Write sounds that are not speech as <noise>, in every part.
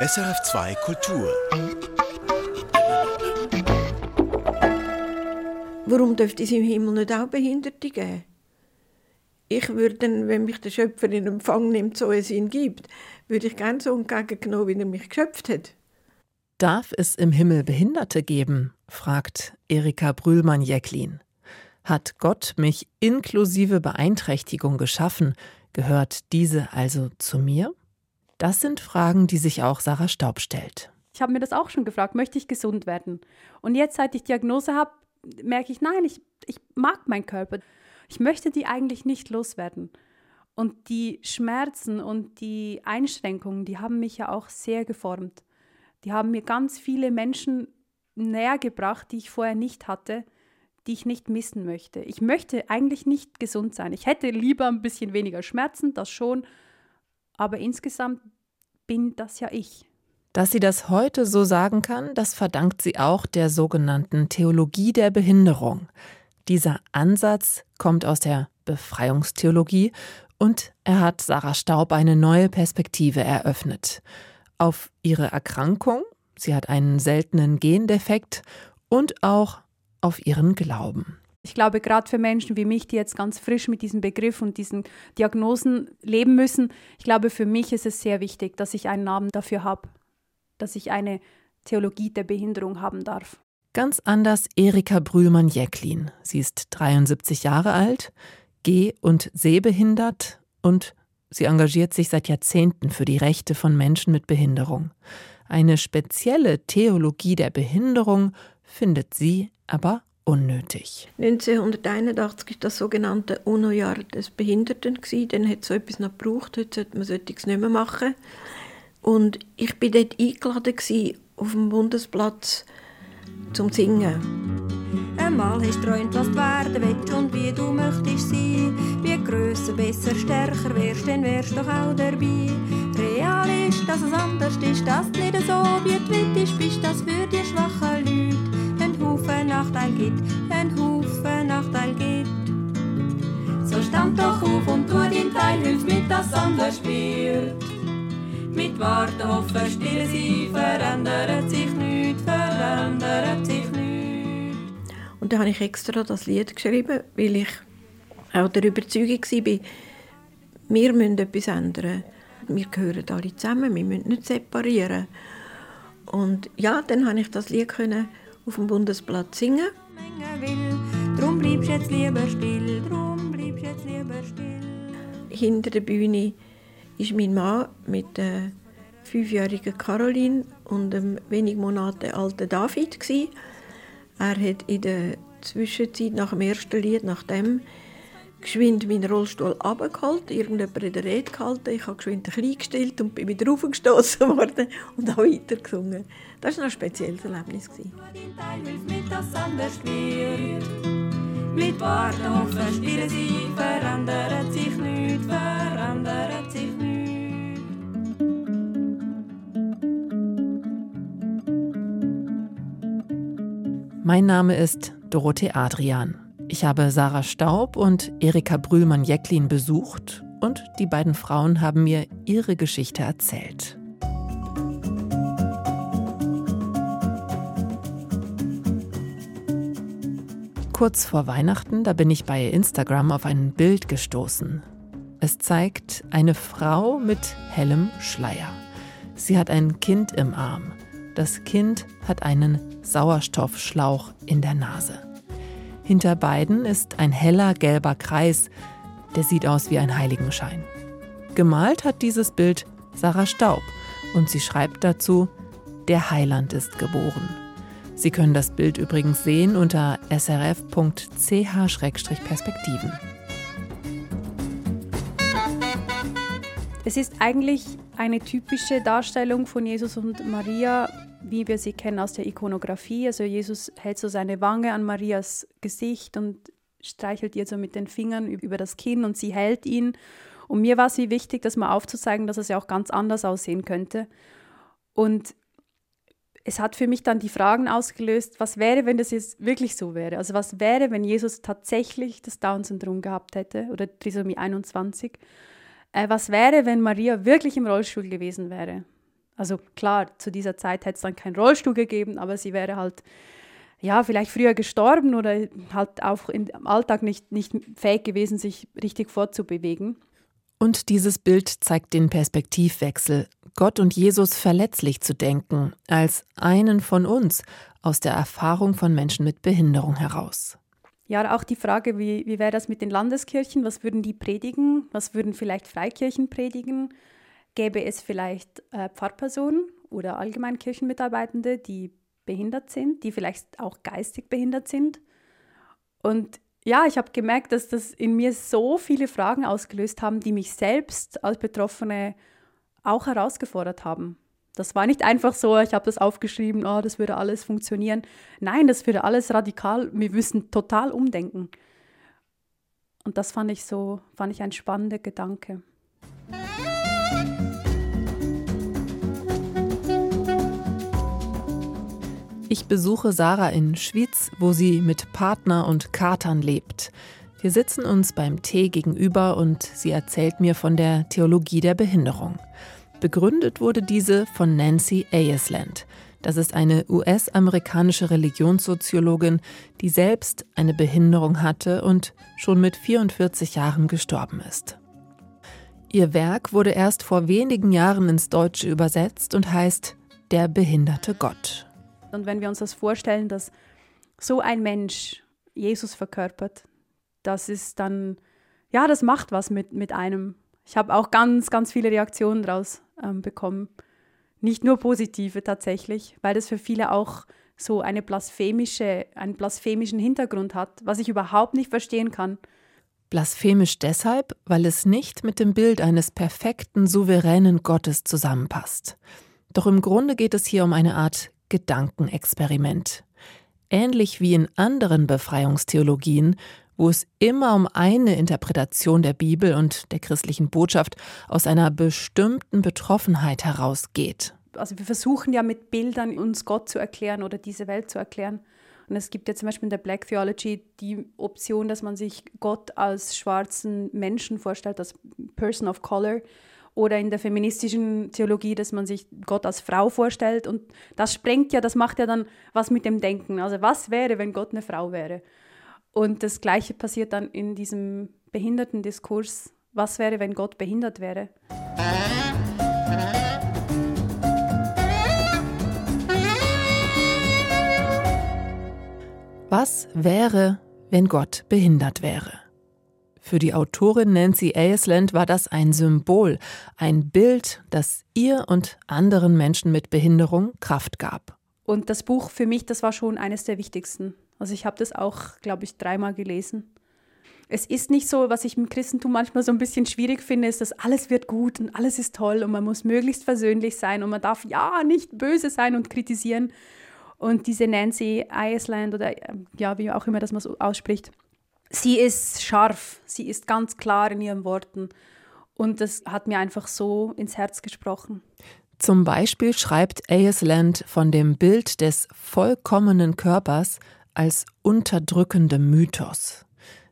SRF2 Kultur. Warum dürfte es im Himmel nicht auch Behinderte geben? Ich würde, wenn mich der Schöpfer in Empfang nimmt, so es ihn gibt, würde ich gerne so entgegengenommen, wie er mich geschöpft hat. Darf es im Himmel Behinderte geben? fragt Erika Brühlmann-Jäcklin. Hat Gott mich inklusive Beeinträchtigung geschaffen? Gehört diese also zu mir? Das sind Fragen, die sich auch Sarah Staub stellt. Ich habe mir das auch schon gefragt, möchte ich gesund werden? Und jetzt, seit ich Diagnose habe, merke ich, nein, ich, ich mag meinen Körper. Ich möchte die eigentlich nicht loswerden. Und die Schmerzen und die Einschränkungen, die haben mich ja auch sehr geformt. Die haben mir ganz viele Menschen näher gebracht, die ich vorher nicht hatte, die ich nicht missen möchte. Ich möchte eigentlich nicht gesund sein. Ich hätte lieber ein bisschen weniger Schmerzen, das schon, aber insgesamt bin das ja ich. Dass sie das heute so sagen kann, das verdankt sie auch der sogenannten Theologie der Behinderung. Dieser Ansatz kommt aus der Befreiungstheologie und er hat Sarah Staub eine neue Perspektive eröffnet. Auf ihre Erkrankung, sie hat einen seltenen Gendefekt und auch auf ihren Glauben. Ich glaube, gerade für Menschen wie mich, die jetzt ganz frisch mit diesem Begriff und diesen Diagnosen leben müssen, ich glaube, für mich ist es sehr wichtig, dass ich einen Namen dafür habe, dass ich eine Theologie der Behinderung haben darf. Ganz anders Erika Brühlmann-Jäcklin. Sie ist 73 Jahre alt, geh- und sehbehindert und sie engagiert sich seit Jahrzehnten für die Rechte von Menschen mit Behinderung. Eine spezielle Theologie der Behinderung findet sie aber unnötig. 1981 war das sogenannte UNO-Jahr des Behinderten. Dann hat es so etwas noch gebraucht, heute sollte man solches nicht mehr machen. Und ich war dort eingeladen auf dem Bundesplatz zum Singen. Einmal hast du träumt, was du werden willst und wie du möchtest sein. Wie grösser, besser, stärker wärst, dann wärst du doch auch dabei. Real ist, dass es anders ist, dass du nicht so wie du willst, bist, das für die schwachen Leute Haufen Nachteil gibt, ein Haufen Nachteil gibt. So stand doch auf und tu dein Teil, hilf mit, dass anders wird. Mit Warten, Hoffen, Stille sein, verändert sich nichts, verändert sich nichts. Und da habe ich extra das Lied geschrieben, weil ich auch der Überzeugung war, wir müssen etwas ändern. Wir gehören alle zusammen, wir müssen nicht separieren. Und ja, dann konnte ich das Lied können auf dem Bundesplatz singen. Drum bleibst jetzt lieber still, drum bleibst jetzt lieber still. Hinter der Bühne ist mein Mann mit der fünfjährigen Caroline und einem wenig Monate alten David. Er hat in der Zwischenzeit nach dem ersten Lied, nach dem geschwind meinen Rollstuhl abgeholt, irgendjemand in der Rede gehalten, ich habe geschwind ein bisschen gestellt und bin wieder aufgestoßen <laughs> worden und habe weiter gesungen. Das war noch ein spezielles Erlebnis. Mit Warten, Hoffen, Spielen sie, verändert sich nichts, verändert sich nichts. Mein Name ist Dorothee Adrian. Ich habe Sarah Staub und Erika Brühlmann-Jäcklin besucht und die beiden Frauen haben mir ihre Geschichte erzählt. Kurz vor Weihnachten, da bin ich bei Instagram auf ein Bild gestoßen. Es zeigt eine Frau mit hellem Schleier. Sie hat ein Kind im Arm. Das Kind hat einen Sauerstoffschlauch in der Nase. Hinter beiden ist ein heller gelber Kreis, der sieht aus wie ein Heiligenschein. Gemalt hat dieses Bild Sarah Staub und sie schreibt dazu, der Heiland ist geboren. Sie können das Bild übrigens sehen unter srf.ch-perspektiven. Es ist eigentlich eine typische Darstellung von Jesus und Maria wie wir sie kennen aus der Ikonografie. Also Jesus hält so seine Wange an Marias Gesicht und streichelt ihr so mit den Fingern über das Kinn und sie hält ihn. Und mir war es wichtig, das mal aufzuzeigen, dass es ja auch ganz anders aussehen könnte. Und es hat für mich dann die Fragen ausgelöst, was wäre, wenn das jetzt wirklich so wäre? Also was wäre, wenn Jesus tatsächlich das Down-Syndrom gehabt hätte oder Trisomie 21? Äh, was wäre, wenn Maria wirklich im Rollstuhl gewesen wäre? Also klar, zu dieser Zeit hätte es dann keinen Rollstuhl gegeben, aber sie wäre halt ja, vielleicht früher gestorben oder halt auch im Alltag nicht, nicht fähig gewesen, sich richtig fortzubewegen. Und dieses Bild zeigt den Perspektivwechsel, Gott und Jesus verletzlich zu denken, als einen von uns, aus der Erfahrung von Menschen mit Behinderung heraus. Ja, auch die Frage, wie, wie wäre das mit den Landeskirchen? Was würden die predigen? Was würden vielleicht Freikirchen predigen? Gäbe es vielleicht äh, Pfarrpersonen oder Allgemeinkirchenmitarbeitende, die behindert sind, die vielleicht auch geistig behindert sind? Und ja, ich habe gemerkt, dass das in mir so viele Fragen ausgelöst haben, die mich selbst als Betroffene auch herausgefordert haben. Das war nicht einfach so, ich habe das aufgeschrieben, oh, das würde alles funktionieren. Nein, das würde alles radikal, wir müssen total umdenken. Und das fand ich so, fand ich ein spannender Gedanke. Ich besuche Sarah in Schwyz, wo sie mit Partner und Katern lebt. Wir sitzen uns beim Tee gegenüber und sie erzählt mir von der Theologie der Behinderung. Begründet wurde diese von Nancy Ayesland. Das ist eine US-amerikanische Religionssoziologin, die selbst eine Behinderung hatte und schon mit 44 Jahren gestorben ist. Ihr Werk wurde erst vor wenigen Jahren ins Deutsche übersetzt und heißt Der behinderte Gott. Und wenn wir uns das vorstellen, dass so ein Mensch Jesus verkörpert, das ist dann, ja, das macht was mit, mit einem. Ich habe auch ganz, ganz viele Reaktionen daraus ähm, bekommen. Nicht nur positive tatsächlich, weil das für viele auch so eine blasphemische, einen blasphemischen Hintergrund hat, was ich überhaupt nicht verstehen kann. Blasphemisch deshalb, weil es nicht mit dem Bild eines perfekten, souveränen Gottes zusammenpasst. Doch im Grunde geht es hier um eine Art Gedankenexperiment. Ähnlich wie in anderen Befreiungstheologien wo es immer um eine Interpretation der Bibel und der christlichen Botschaft aus einer bestimmten Betroffenheit herausgeht. Also wir versuchen ja mit Bildern uns Gott zu erklären oder diese Welt zu erklären. Und es gibt ja zum Beispiel in der Black Theology die Option, dass man sich Gott als schwarzen Menschen vorstellt, als Person of Color. Oder in der feministischen Theologie, dass man sich Gott als Frau vorstellt. Und das sprengt ja, das macht ja dann was mit dem Denken. Also was wäre, wenn Gott eine Frau wäre? Und das Gleiche passiert dann in diesem Behindertendiskurs. Was wäre, wenn Gott behindert wäre? Was wäre, wenn Gott behindert wäre? Für die Autorin Nancy Aisland war das ein Symbol, ein Bild, das ihr und anderen Menschen mit Behinderung Kraft gab. Und das Buch für mich, das war schon eines der wichtigsten. Also ich habe das auch, glaube ich, dreimal gelesen. Es ist nicht so, was ich im Christentum manchmal so ein bisschen schwierig finde, ist, dass alles wird gut und alles ist toll und man muss möglichst versöhnlich sein und man darf ja nicht böse sein und kritisieren. Und diese Nancy Iceland oder ja, wie auch immer das man so ausspricht, sie ist scharf, sie ist ganz klar in ihren Worten. Und das hat mir einfach so ins Herz gesprochen. Zum Beispiel schreibt Ayesland von dem Bild des vollkommenen Körpers als unterdrückendem Mythos.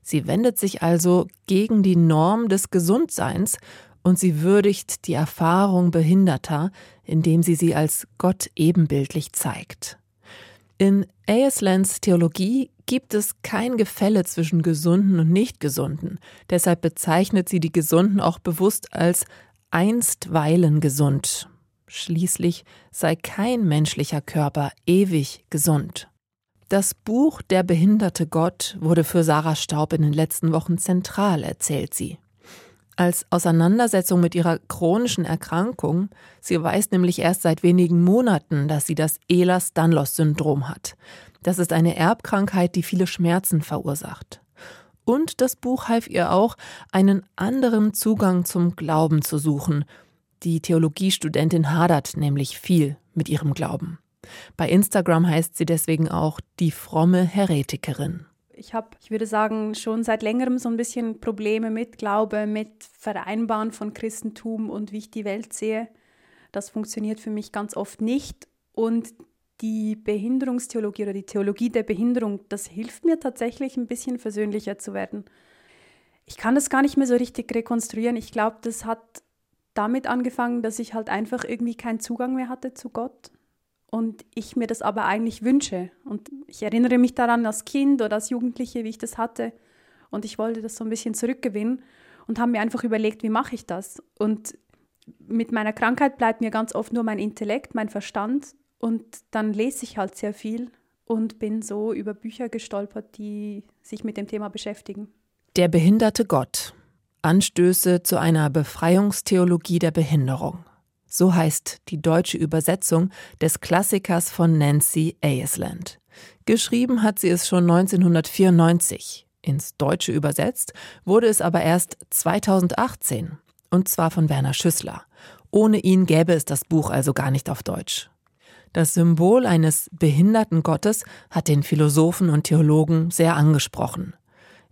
Sie wendet sich also gegen die Norm des Gesundseins und sie würdigt die Erfahrung Behinderter, indem sie sie als Gott ebenbildlich zeigt. In Ayeslands Theologie gibt es kein Gefälle zwischen Gesunden und Nichtgesunden. Deshalb bezeichnet sie die Gesunden auch bewusst als einstweilen gesund. Schließlich sei kein menschlicher Körper ewig gesund. Das Buch Der behinderte Gott wurde für Sarah Staub in den letzten Wochen zentral, erzählt sie. Als Auseinandersetzung mit ihrer chronischen Erkrankung, sie weiß nämlich erst seit wenigen Monaten, dass sie das Ehlers-Danlos-Syndrom hat. Das ist eine Erbkrankheit, die viele Schmerzen verursacht. Und das Buch half ihr auch, einen anderen Zugang zum Glauben zu suchen. Die Theologiestudentin hadert nämlich viel mit ihrem Glauben. Bei Instagram heißt sie deswegen auch die fromme Heretikerin. Ich habe, ich würde sagen, schon seit längerem so ein bisschen Probleme mit Glaube, mit Vereinbaren von Christentum und wie ich die Welt sehe. Das funktioniert für mich ganz oft nicht. Und die Behinderungstheologie oder die Theologie der Behinderung, das hilft mir tatsächlich ein bisschen versöhnlicher zu werden. Ich kann das gar nicht mehr so richtig rekonstruieren. Ich glaube, das hat damit angefangen, dass ich halt einfach irgendwie keinen Zugang mehr hatte zu Gott und ich mir das aber eigentlich wünsche. Und ich erinnere mich daran als Kind oder als Jugendliche, wie ich das hatte. Und ich wollte das so ein bisschen zurückgewinnen und habe mir einfach überlegt, wie mache ich das? Und mit meiner Krankheit bleibt mir ganz oft nur mein Intellekt, mein Verstand. Und dann lese ich halt sehr viel und bin so über Bücher gestolpert, die sich mit dem Thema beschäftigen. Der behinderte Gott. Anstöße zu einer Befreiungstheologie der Behinderung. So heißt die deutsche Übersetzung des Klassikers von Nancy Aisland. Geschrieben hat sie es schon 1994. Ins Deutsche übersetzt wurde es aber erst 2018. Und zwar von Werner Schüssler. Ohne ihn gäbe es das Buch also gar nicht auf Deutsch. Das Symbol eines behinderten Gottes hat den Philosophen und Theologen sehr angesprochen.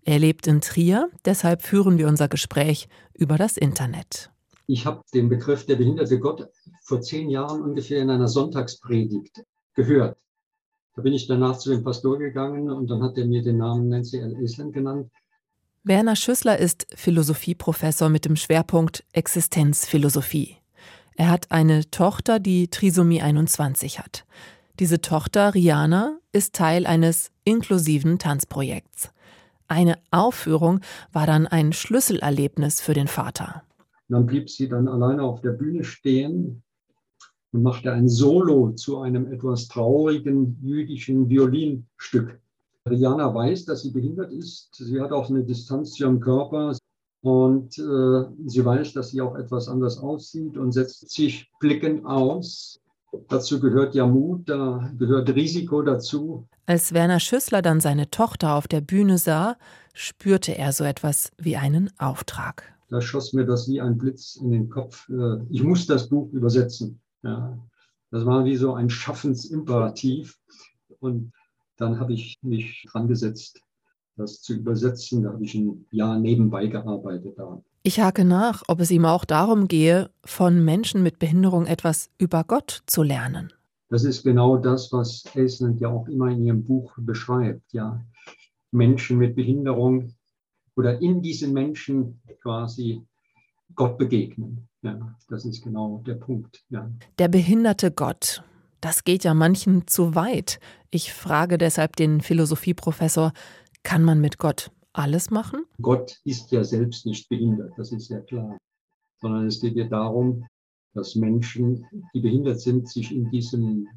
Er lebt in Trier, deshalb führen wir unser Gespräch über das Internet. Ich habe den Begriff der behinderte Gott vor zehn Jahren ungefähr in einer Sonntagspredigt gehört. Da bin ich danach zu dem Pastor gegangen und dann hat er mir den Namen Nancy L. Island genannt. Werner Schüssler ist Philosophieprofessor mit dem Schwerpunkt Existenzphilosophie. Er hat eine Tochter, die Trisomie 21 hat. Diese Tochter, Rihanna, ist Teil eines inklusiven Tanzprojekts. Eine Aufführung war dann ein Schlüsselerlebnis für den Vater. Dann blieb sie dann alleine auf der Bühne stehen und machte ein Solo zu einem etwas traurigen jüdischen Violinstück. Rihanna weiß, dass sie behindert ist. Sie hat auch eine Distanz zu ihrem Körper. Und äh, sie weiß, dass sie auch etwas anders aussieht und setzt sich blickend aus. Dazu gehört ja Mut, da gehört Risiko dazu. Als Werner Schüssler dann seine Tochter auf der Bühne sah, spürte er so etwas wie einen Auftrag. Da schoss mir das wie ein Blitz in den Kopf. Äh, ich muss das Buch übersetzen. Ja. Das war wie so ein Schaffensimperativ. Und dann habe ich mich dran gesetzt, das zu übersetzen. Da habe ich ein Jahr nebenbei gearbeitet daran. Ich hake nach, ob es ihm auch darum gehe, von Menschen mit Behinderung etwas über Gott zu lernen. Das ist genau das, was Aisland ja auch immer in ihrem Buch beschreibt. Ja, Menschen mit Behinderung oder in diesen Menschen quasi Gott begegnen. Ja, das ist genau der Punkt. Ja. Der behinderte Gott. Das geht ja manchen zu weit. Ich frage deshalb den Philosophieprofessor, kann man mit Gott alles machen? Gott ist ja selbst nicht behindert, das ist ja klar. Sondern es geht ja darum, dass Menschen, die behindert sind, sich in diesem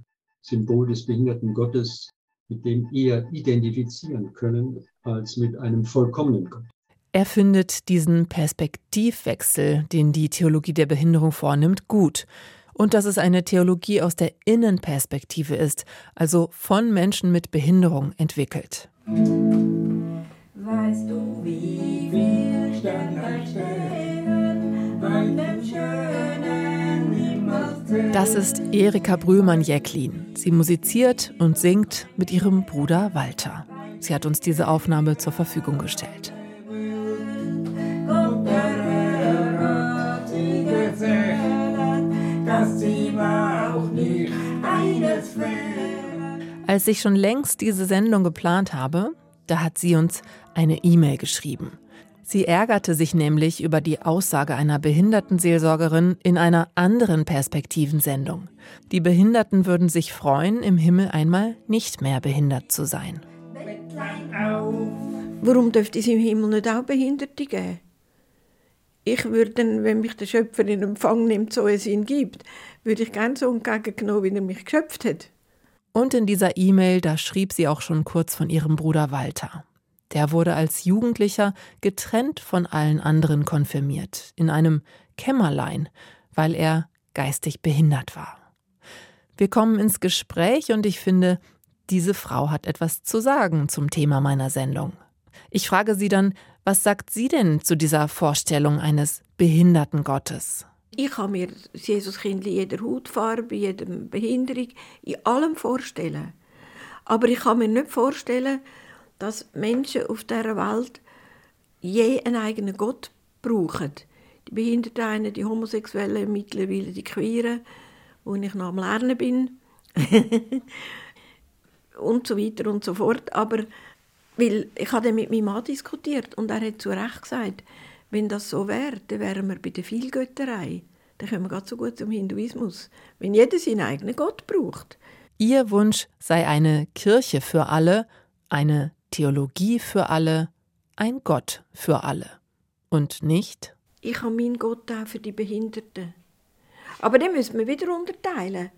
Symbol des behinderten Gottes mit dem eher identifizieren können als mit einem vollkommenen Gott. Er findet diesen Perspektivwechsel, den die Theologie der Behinderung vornimmt, gut. Und dass es eine Theologie aus der Innenperspektive ist, also von Menschen mit Behinderung entwickelt. Weißt du, wie viel Sterne stehen bei dem schönen? Das ist Erika Brühlmann-Jäcklin. Sie musiziert und singt mit ihrem Bruder Walter. Sie hat uns diese Aufnahme zur Verfügung gestellt. Als ich schon längst diese Sendung geplant habe, da hat sie uns eine E-Mail geschrieben. Sie ärgerte sich nämlich über die Aussage einer Behindertenseelsorgerin in einer anderen Perspektivensendung. Die Behinderten würden sich freuen, im Himmel einmal nicht mehr behindert zu sein. Warum dürfte es im Himmel nicht auch Behinderte geben? Ich würde, wenn mich der Schöpfer in Empfang nimmt, so es ihn gibt, würde ich gerne so entgegengenommen, wie er mich geschöpft hat. Und in dieser E-Mail, da schrieb sie auch schon kurz von ihrem Bruder Walter. Der wurde als Jugendlicher getrennt von allen anderen konfirmiert, in einem Kämmerlein, weil er geistig behindert war. Wir kommen ins Gespräch und ich finde, diese Frau hat etwas zu sagen zum Thema meiner Sendung. Ich frage sie dann, was sagt sie denn zu dieser Vorstellung eines behinderten Gottes? Ich kann mir das Jesuskind in jeder Hautfarbe, jeder Behinderung, in allem vorstellen. Aber ich kann mir nicht vorstellen, dass Menschen auf dieser Welt je einen eigenen Gott brauchen. Die Behinderten, die Homosexuellen, mittlerweile die Queeren, wo ich noch am Lernen bin. <laughs> und so weiter und so fort. Aber weil ich habe mit meinem Mann diskutiert und er hat zu Recht gesagt, wenn das so wäre, dann wären wir bei der Vielgötterei. dann kommen wir gerade so gut zum Hinduismus, wenn jeder seinen eigenen Gott braucht. Ihr Wunsch sei eine Kirche für alle, eine Theologie für alle, ein Gott für alle. Und nicht? Ich habe meinen Gott auch für die Behinderten. Aber den müssen wir wieder unterteilen.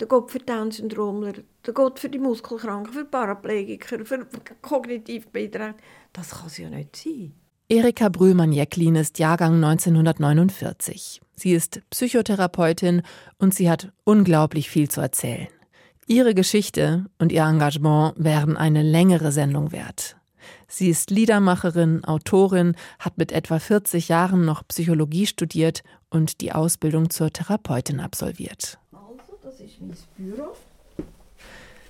Der Gott für Down-Syndromler, der Gott für die Muskelkranken, für Paraplegiker, für kognitiv Beeinträchtigte. Das kann es ja nicht sein. Erika Brühlmann-Jecklin ist Jahrgang 1949. Sie ist Psychotherapeutin und sie hat unglaublich viel zu erzählen. Ihre Geschichte und ihr Engagement wären eine längere Sendung wert. Sie ist Liedermacherin, Autorin, hat mit etwa 40 Jahren noch Psychologie studiert und die Ausbildung zur Therapeutin absolviert. Also, das ist mein Büro.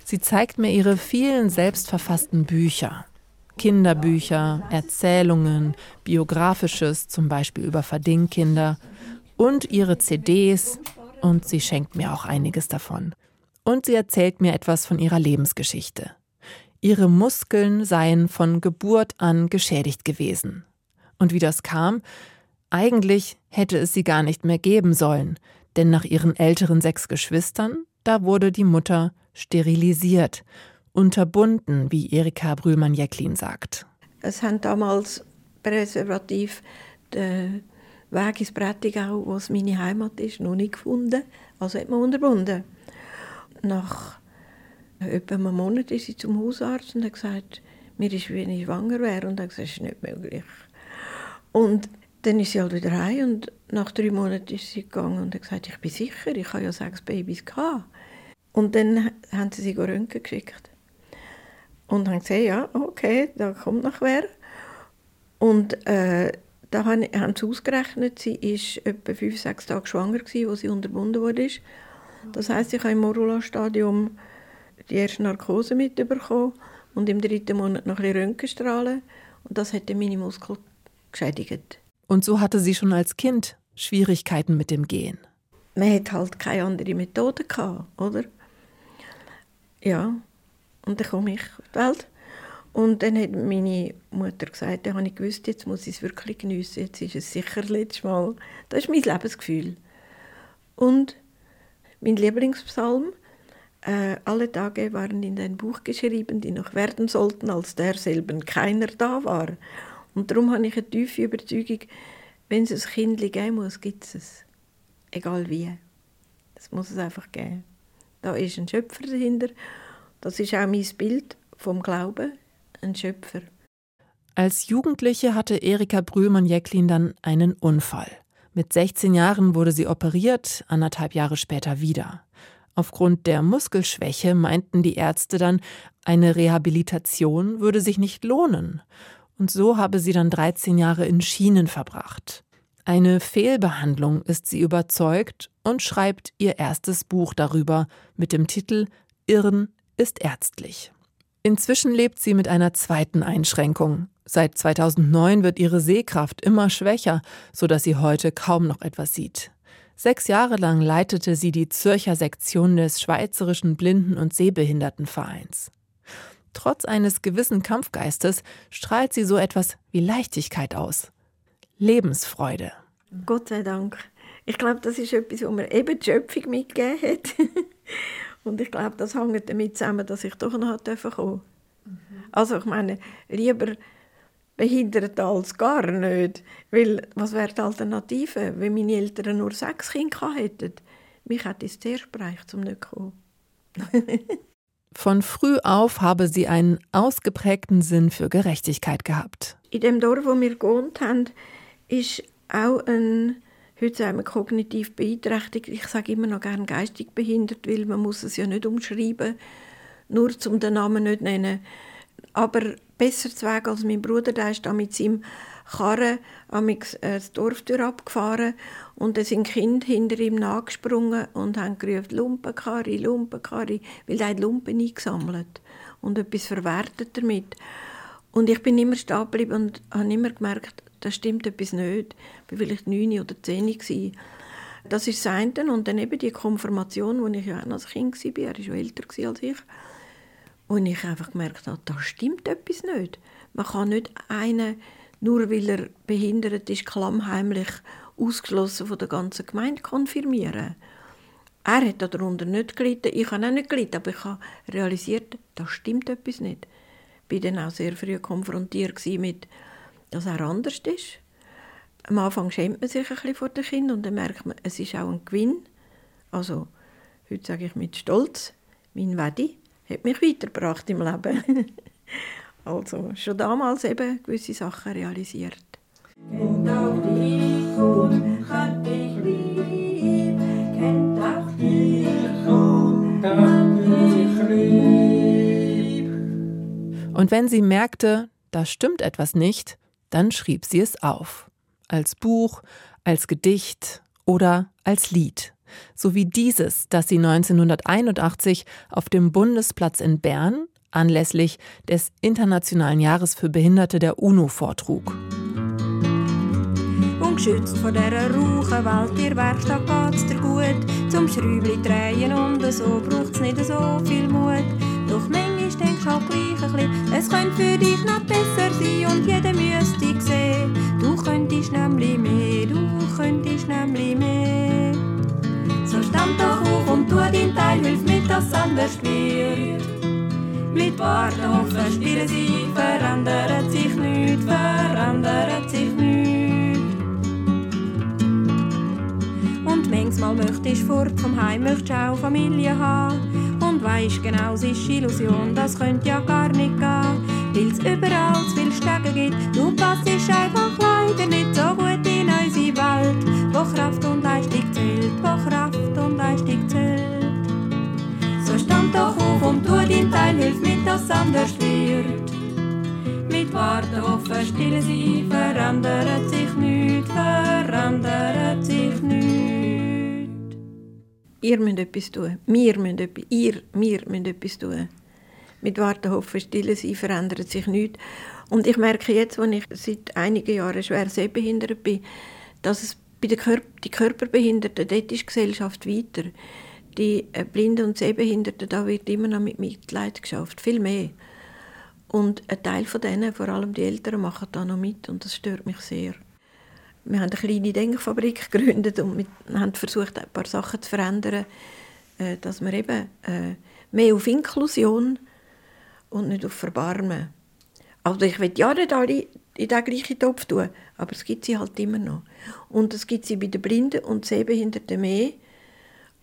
Sie zeigt mir ihre vielen selbstverfassten Bücher. Kinderbücher, Erzählungen, biografisches, zum Beispiel über Verdingkinder, und ihre CDs, und sie schenkt mir auch einiges davon. Und sie erzählt mir etwas von ihrer Lebensgeschichte. Ihre Muskeln seien von Geburt an geschädigt gewesen. Und wie das kam? Eigentlich hätte es sie gar nicht mehr geben sollen, denn nach ihren älteren sechs Geschwistern, da wurde die Mutter sterilisiert, unterbunden, wie Erika Brühlmann-Jecklin sagt. Es haben damals präservativ den Weg ins Prättigau, wo es meine Heimat ist, noch nicht gefunden. Also hat man unterbunden. Nach etwa einem Monat ist sie zum Hausarzt und hat gesagt, mir ist, wie wenn ich schwanger wäre. Und er hat gesagt, das ist nicht möglich. Und dann ist sie halt wieder heim und nach drei Monaten ist sie gegangen und hat gesagt, ich bin sicher, ich habe ja sechs Babys gehabt. Und dann haben sie sie Röntgen geschickt. Und haben gesehen, ja, okay, da kommt noch wer. Und äh, da haben, haben sie ausgerechnet, sie war etwa fünf, sechs Tage schwanger, als sie unterbunden wurde. Das heisst, ich habe im Morula-Stadium die erste Narkose mitbekommen und im dritten Monat noch ein bisschen Röntgenstrahlen. Und das hat meine Muskel geschädigt. Und so hatte sie schon als Kind Schwierigkeiten mit dem Gehen. Man hat halt keine andere Methode gehabt, oder? Ja, und dann komme ich auf die Welt. Und dann hat meine Mutter gesagt, dann habe ich gewusst, jetzt muss ich es wirklich geniessen, jetzt ist es sicher das letzte Mal. Das ist mein Lebensgefühl. Und mein Lieblingspsalm äh, alle Tage waren in ein Buch geschrieben, die noch werden sollten, als derselben keiner da war. Und darum habe ich eine tiefe Überzeugung, wenn es ein Kind geben muss, gibt es es. Egal wie. Das muss es einfach geben. Da ist ein Schöpfer dahinter. Das ist auch mein Bild vom Glauben, ein Schöpfer. Als Jugendliche hatte Erika Brühlmann-Jecklin dann einen Unfall. Mit 16 Jahren wurde sie operiert, anderthalb Jahre später wieder. Aufgrund der Muskelschwäche meinten die Ärzte dann, eine Rehabilitation würde sich nicht lohnen. Und so habe sie dann 13 Jahre in Schienen verbracht. Eine Fehlbehandlung ist sie überzeugt und schreibt ihr erstes Buch darüber mit dem Titel Irren ist ärztlich. Inzwischen lebt sie mit einer zweiten Einschränkung. Seit 2009 wird ihre Sehkraft immer schwächer, so dass sie heute kaum noch etwas sieht. Sechs Jahre lang leitete sie die Zürcher Sektion des Schweizerischen Blinden- und Sehbehindertenvereins. Trotz eines gewissen Kampfgeistes strahlt sie so etwas wie Leichtigkeit aus. Lebensfreude. Gott sei Dank. Ich glaube, das ist etwas, was mir eben die Schöpfung mitgegeben hat. <laughs> und ich glaube, das hängt damit zusammen, dass ich doch noch kommen durfte. Also ich meine, lieber behindert als gar nicht. Weil, was wäre die Alternative, wenn meine Eltern nur sechs Kinder hätten? Mich hätte es zuerst gereicht, um nicht zu kommen. <laughs> Von früh auf habe sie einen ausgeprägten Sinn für Gerechtigkeit gehabt. In dem Dorf, wo wir gewohnt haben, ist auch ein, heute sagen wir kognitiv beeinträchtigt, ich sage immer noch gerne geistig behindert, weil man muss es ja nicht umschreiben, nur zum den Namen nicht nennen. Aber besser zu Weg als mein Bruder. Der ist da mit seinem Karren äh, das Dorftür abgefahren und da sind Kinder hinter ihm nachgesprungen und haben gerufen, Lumpenkarri, Lumpenkarri, weil er Lumpen eingesammelt und etwas verwertet damit. Und ich bin immer stehen geblieben und habe immer gemerkt, da stimmt etwas nicht. Ich war vielleicht neun oder zehn. Das ist das eine. Und dann eben die Konfirmation, wo ich ja auch als Kind war, er war älter als ich. Und ich einfach gemerkt habe, da stimmt etwas nicht. Man kann nicht einen, nur weil er behindert ist, klammheimlich ausgeschlossen von der ganzen Gemeinde konfirmieren. Er hat darunter nicht gelitten, ich habe auch nicht gelitten, aber ich habe realisiert, da stimmt etwas nicht. Ich war dann auch sehr früh konfrontiert mit, dass er anders ist. Am Anfang schämt man sich ein bisschen vor den Kindern und dann merkt man, es ist auch ein Gewinn. Also, heute sage ich mit Stolz, mein Wedi hat mich weitergebracht im Leben. <laughs> also, schon damals eben gewisse Sachen realisiert. Kennt auch dich und hat dich lieb, kennt auch dich und hat dich lieb. Und wenn sie merkte, da stimmt etwas nicht, dann schrieb sie es auf. Als Buch, als Gedicht oder als Lied. So wie dieses, das sie 1981 auf dem Bundesplatz in Bern anlässlich des Internationalen Jahres für Behinderte der UNO vortrug geschützt vor dieser Rauchenwelt. Ihr Werkstatt geht's dir gut, zum Schräubli drehen und so braucht's nicht so viel Mut. Denkst du halt gleich ein bisschen, es könnte für dich noch besser sein und jeder müsste sehen, du könntest nämlich mehr, du könntest nämlich mehr. So stand doch auf und tu dein Teil, hilf mit, dass anders wird. Mit Warten hoffen, spielen sie, verändert sich nichts, verändert sich nichts. Manchmal möchtest du fort vom Heim, möchtest auch Familie haben. Und weisst genau, es ist Illusion, das könnte ja gar nicht gehen. Weil es überall zu viel Stege gibt. Du passt einfach leider nicht so gut in unsere Welt. Wo Kraft und Leistung zählt, wo Kraft und Leistung zählt. So stand doch auf und tu dein Teil, hilf mit, dass anders wird. Mit Warten, Hoffen, Stille sein, verändert sich nichts, verändert sich nichts. Ihr müsst etwas tun. Wir müssen etwas, ihr, wir müssen etwas tun. Mit Warten, Hoffen, Stillen sein verändert sich nichts. Und ich merke jetzt, als ich seit einigen Jahren schwer sehbehindert bin, dass es bei den Kör die Körperbehinderten, dort ist die Gesellschaft weiter. Die äh, Blinden und Sehbehinderten, da wird immer noch mit Mitleid geschafft, viel mehr. Und ein Teil von denen, vor allem die Eltern, machen da noch mit und das stört mich sehr wir haben eine kleine Denkfabrik gegründet und wir haben versucht, ein paar Sachen zu verändern, äh, dass wir eben äh, mehr auf Inklusion und nicht auf Verbarmen. Also ich will ja nicht alle in den gleichen Topf tun, aber es gibt sie halt immer noch. Und es gibt sie bei den Blinden und Sehbehinderten mehr.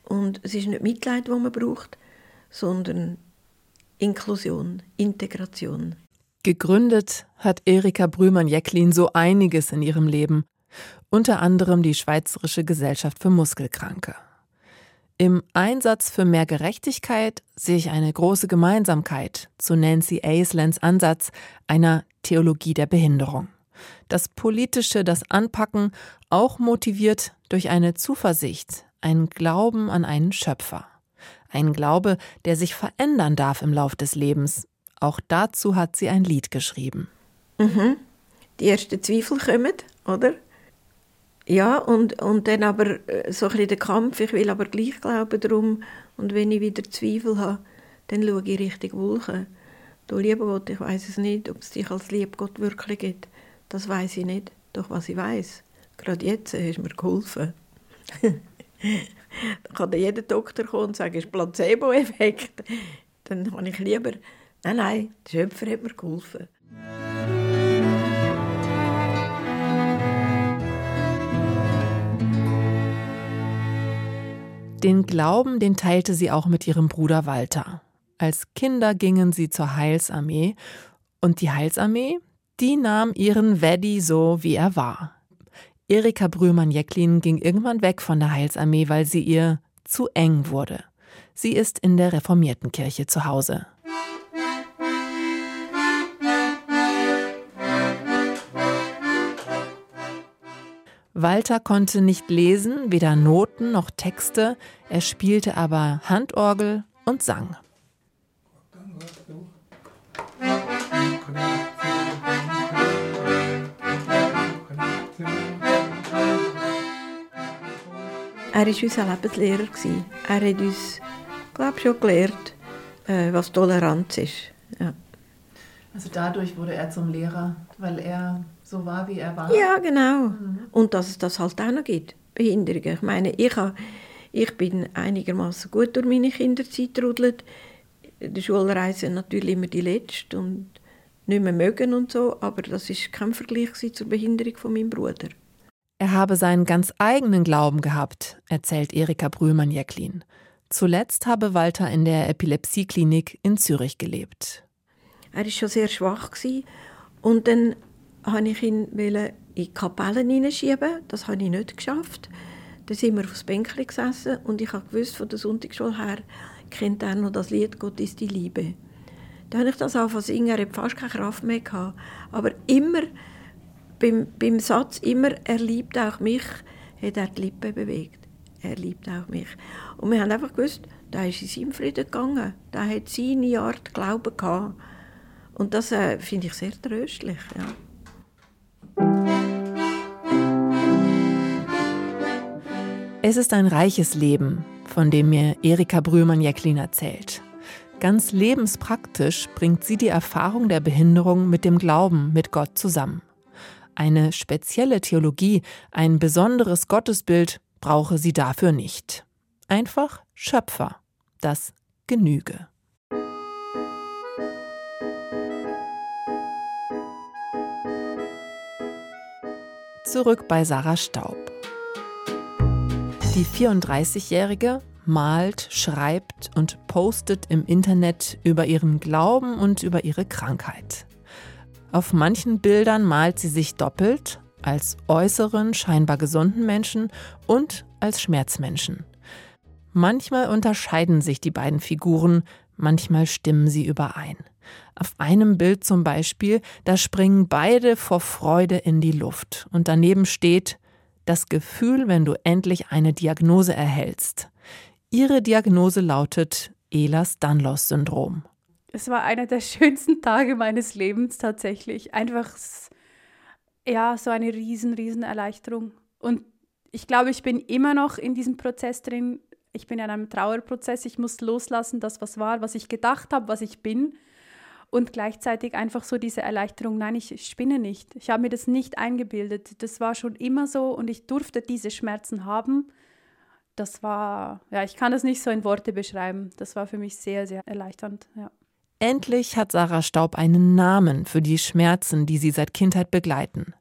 Und es ist nicht Mitleid, das man braucht, sondern Inklusion, Integration. Gegründet hat Erika Brühmann-Jecklin so einiges in ihrem Leben unter anderem die Schweizerische Gesellschaft für Muskelkranke. Im Einsatz für mehr Gerechtigkeit sehe ich eine große Gemeinsamkeit zu Nancy Aislands Ansatz einer Theologie der Behinderung. Das Politische, das Anpacken, auch motiviert durch eine Zuversicht, einen Glauben an einen Schöpfer. Ein Glaube, der sich verändern darf im Lauf des Lebens. Auch dazu hat sie ein Lied geschrieben. Mhm. Die ersten Zweifel kommen, oder? Ja, und, und dann aber äh, so ein bisschen der Kampf, ich will aber gleich glauben darum. Und wenn ich wieder Zweifel habe, dann schaue ich Richtung Wolken. Du lieber Gott, ich weiß es nicht, ob es dich als Liebgott wirklich gibt. Das weiß ich nicht. Doch was ich weiß, gerade jetzt hast du mir geholfen. <laughs> dann kann jeder Doktor kommen und sagen, es ist Placebo-Effekt. Dann habe ich lieber, nein, nein, der Schöpfer hat mir geholfen. Den Glauben, den teilte sie auch mit ihrem Bruder Walter. Als Kinder gingen sie zur Heilsarmee und die Heilsarmee, die nahm ihren Weddy so, wie er war. Erika Brühlmann-Jecklin ging irgendwann weg von der Heilsarmee, weil sie ihr zu eng wurde. Sie ist in der reformierten Kirche zu Hause. Walter konnte nicht lesen, weder Noten noch Texte, er spielte aber Handorgel und sang. Er war unser Lebenslehrer. Er hat uns, glaube ich, schon gelernt, äh, was Toleranz ist. Ja. Also dadurch wurde er zum Lehrer, weil er so war, wie er war. Ja, genau. Mhm. Und dass es das halt auch noch gibt, Behinderungen. Ich meine, ich, habe, ich bin einigermaßen gut durch meine Kinderzeit gerudelt. Die Schulreise natürlich immer die letzte und nicht mehr mögen und so, aber das ist kein Vergleich zur Behinderung von meinem Bruder. Er habe seinen ganz eigenen Glauben gehabt, erzählt Erika Brühlmann-Jäcklin. Zuletzt habe Walter in der Epilepsieklinik in Zürich gelebt. Er war schon sehr schwach und dann wollte ich ihn in die Kapellen hineinschieben. Das habe ich nicht geschafft. Dann sind wir aufs Bänkchen gesessen und ich habe gewusst, von der Sonntagsschule her kennt er noch das Lied «Gott ist die Liebe». Dann habe ich das auch von singen, er fast keine Kraft mehr gehabt. Aber immer, beim, beim Satz immer «Er liebt auch mich», hat er die Lippen bewegt. Er liebt auch mich. Und wir haben einfach gewusst, da ist in seinem Frieden gegangen. Da hat seine Art Glauben gehabt. Und das äh, finde ich sehr tröstlich. Ja. Es ist ein reiches Leben, von dem mir Erika Brühlmann-Jäcklin erzählt. Ganz lebenspraktisch bringt sie die Erfahrung der Behinderung mit dem Glauben mit Gott zusammen. Eine spezielle Theologie, ein besonderes Gottesbild brauche sie dafür nicht. Einfach Schöpfer. Das genüge. Zurück bei Sarah Staub. Die 34-Jährige malt, schreibt und postet im Internet über ihren Glauben und über ihre Krankheit. Auf manchen Bildern malt sie sich doppelt, als äußeren, scheinbar gesunden Menschen und als Schmerzmenschen. Manchmal unterscheiden sich die beiden Figuren, manchmal stimmen sie überein. Auf einem Bild zum Beispiel, da springen beide vor Freude in die Luft und daneben steht das Gefühl, wenn du endlich eine Diagnose erhältst. Ihre Diagnose lautet Ehlers-Danlos-Syndrom. Es war einer der <laughs> schönsten Tage meines Lebens tatsächlich. Einfach, ja, so eine riesen, riesen Erleichterung. Und ich glaube, ich bin immer noch in diesem Prozess drin. Ich bin in einem Trauerprozess. Ich muss loslassen, das, was war, was ich gedacht habe, was ich bin und gleichzeitig einfach so diese Erleichterung, nein, ich spinne nicht. Ich habe mir das nicht eingebildet. Das war schon immer so und ich durfte diese Schmerzen haben. Das war, ja, ich kann das nicht so in Worte beschreiben. Das war für mich sehr, sehr erleichternd, ja. Endlich hat Sarah Staub einen Namen für die Schmerzen, die sie seit Kindheit begleiten.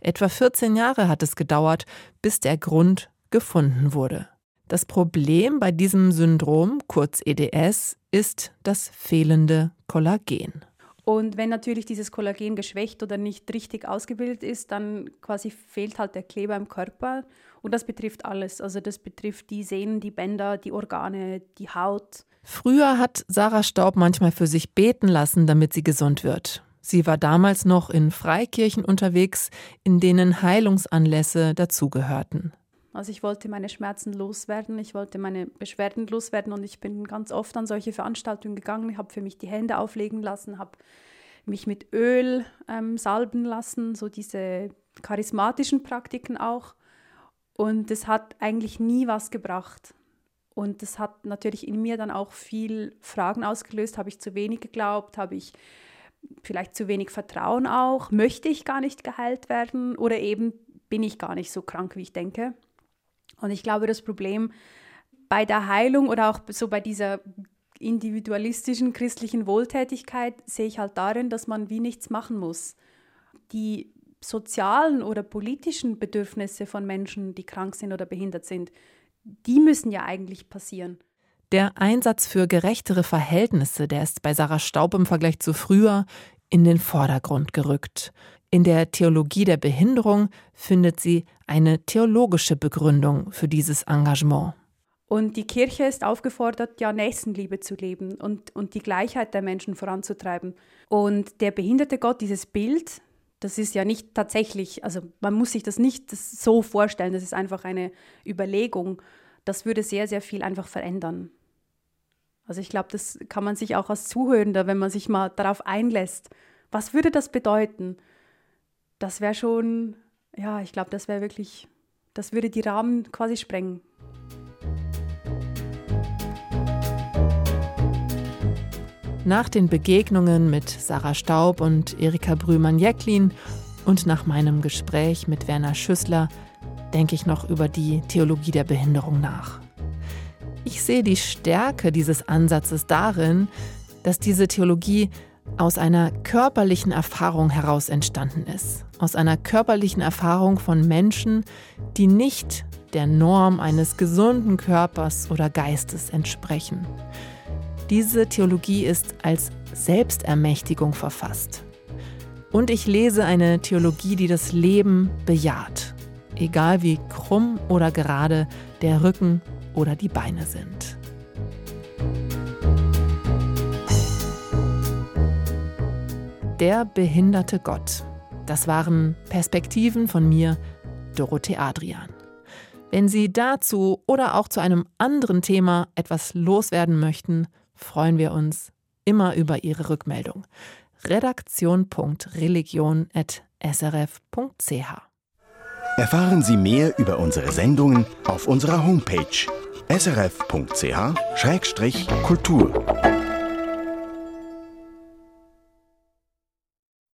Etwa 14 Jahre hat es gedauert, bis der Grund gefunden wurde. Das Problem bei diesem Syndrom, kurz EDS, ist das fehlende Kollagen. Und wenn natürlich dieses Kollagen geschwächt oder nicht richtig ausgebildet ist, dann quasi fehlt halt der Kleber im Körper. Und das betrifft alles. Also das betrifft die Sehnen, die Bänder, die Organe, die Haut. Früher hat Sarah Staub manchmal für sich beten lassen, damit sie gesund wird. Sie war damals noch in Freikirchen unterwegs, in denen Heilungsanlässe dazugehörten. Also ich wollte meine Schmerzen loswerden, ich wollte meine Beschwerden loswerden und ich bin ganz oft an solche Veranstaltungen gegangen, habe für mich die Hände auflegen lassen, habe mich mit Öl ähm, salben lassen, so diese charismatischen Praktiken auch. Und es hat eigentlich nie was gebracht. Und das hat natürlich in mir dann auch viel Fragen ausgelöst. Habe ich zu wenig geglaubt? Habe ich vielleicht zu wenig Vertrauen auch? Möchte ich gar nicht geheilt werden? Oder eben bin ich gar nicht so krank, wie ich denke? Und ich glaube, das Problem bei der Heilung oder auch so bei dieser individualistischen christlichen Wohltätigkeit sehe ich halt darin, dass man wie nichts machen muss. Die sozialen oder politischen Bedürfnisse von Menschen, die krank sind oder behindert sind, die müssen ja eigentlich passieren. Der Einsatz für gerechtere Verhältnisse, der ist bei Sarah Staub im Vergleich zu früher in den Vordergrund gerückt. In der Theologie der Behinderung findet sie eine theologische Begründung für dieses Engagement. Und die Kirche ist aufgefordert, ja Nächstenliebe zu leben und, und die Gleichheit der Menschen voranzutreiben. Und der behinderte Gott, dieses Bild, das ist ja nicht tatsächlich, also man muss sich das nicht so vorstellen, das ist einfach eine Überlegung. Das würde sehr, sehr viel einfach verändern. Also ich glaube, das kann man sich auch als Zuhörender, wenn man sich mal darauf einlässt, was würde das bedeuten? Das wäre schon, ja, ich glaube, das wäre wirklich, das würde die Rahmen quasi sprengen. Nach den Begegnungen mit Sarah Staub und Erika Brühmann-Jäcklin Und nach meinem Gespräch mit Werner Schüssler denke ich noch über die Theologie der Behinderung nach. Ich sehe die Stärke dieses Ansatzes darin, dass diese Theologie aus einer körperlichen Erfahrung heraus entstanden ist. Aus einer körperlichen Erfahrung von Menschen, die nicht der Norm eines gesunden Körpers oder Geistes entsprechen. Diese Theologie ist als Selbstermächtigung verfasst. Und ich lese eine Theologie, die das Leben bejaht, egal wie krumm oder gerade der Rücken oder die Beine sind. Der behinderte Gott. Das waren Perspektiven von mir, Dorothee Adrian. Wenn Sie dazu oder auch zu einem anderen Thema etwas loswerden möchten, freuen wir uns immer über Ihre Rückmeldung. redaktion.religion.srf.ch Erfahren Sie mehr über unsere Sendungen auf unserer Homepage srf.ch-kultur.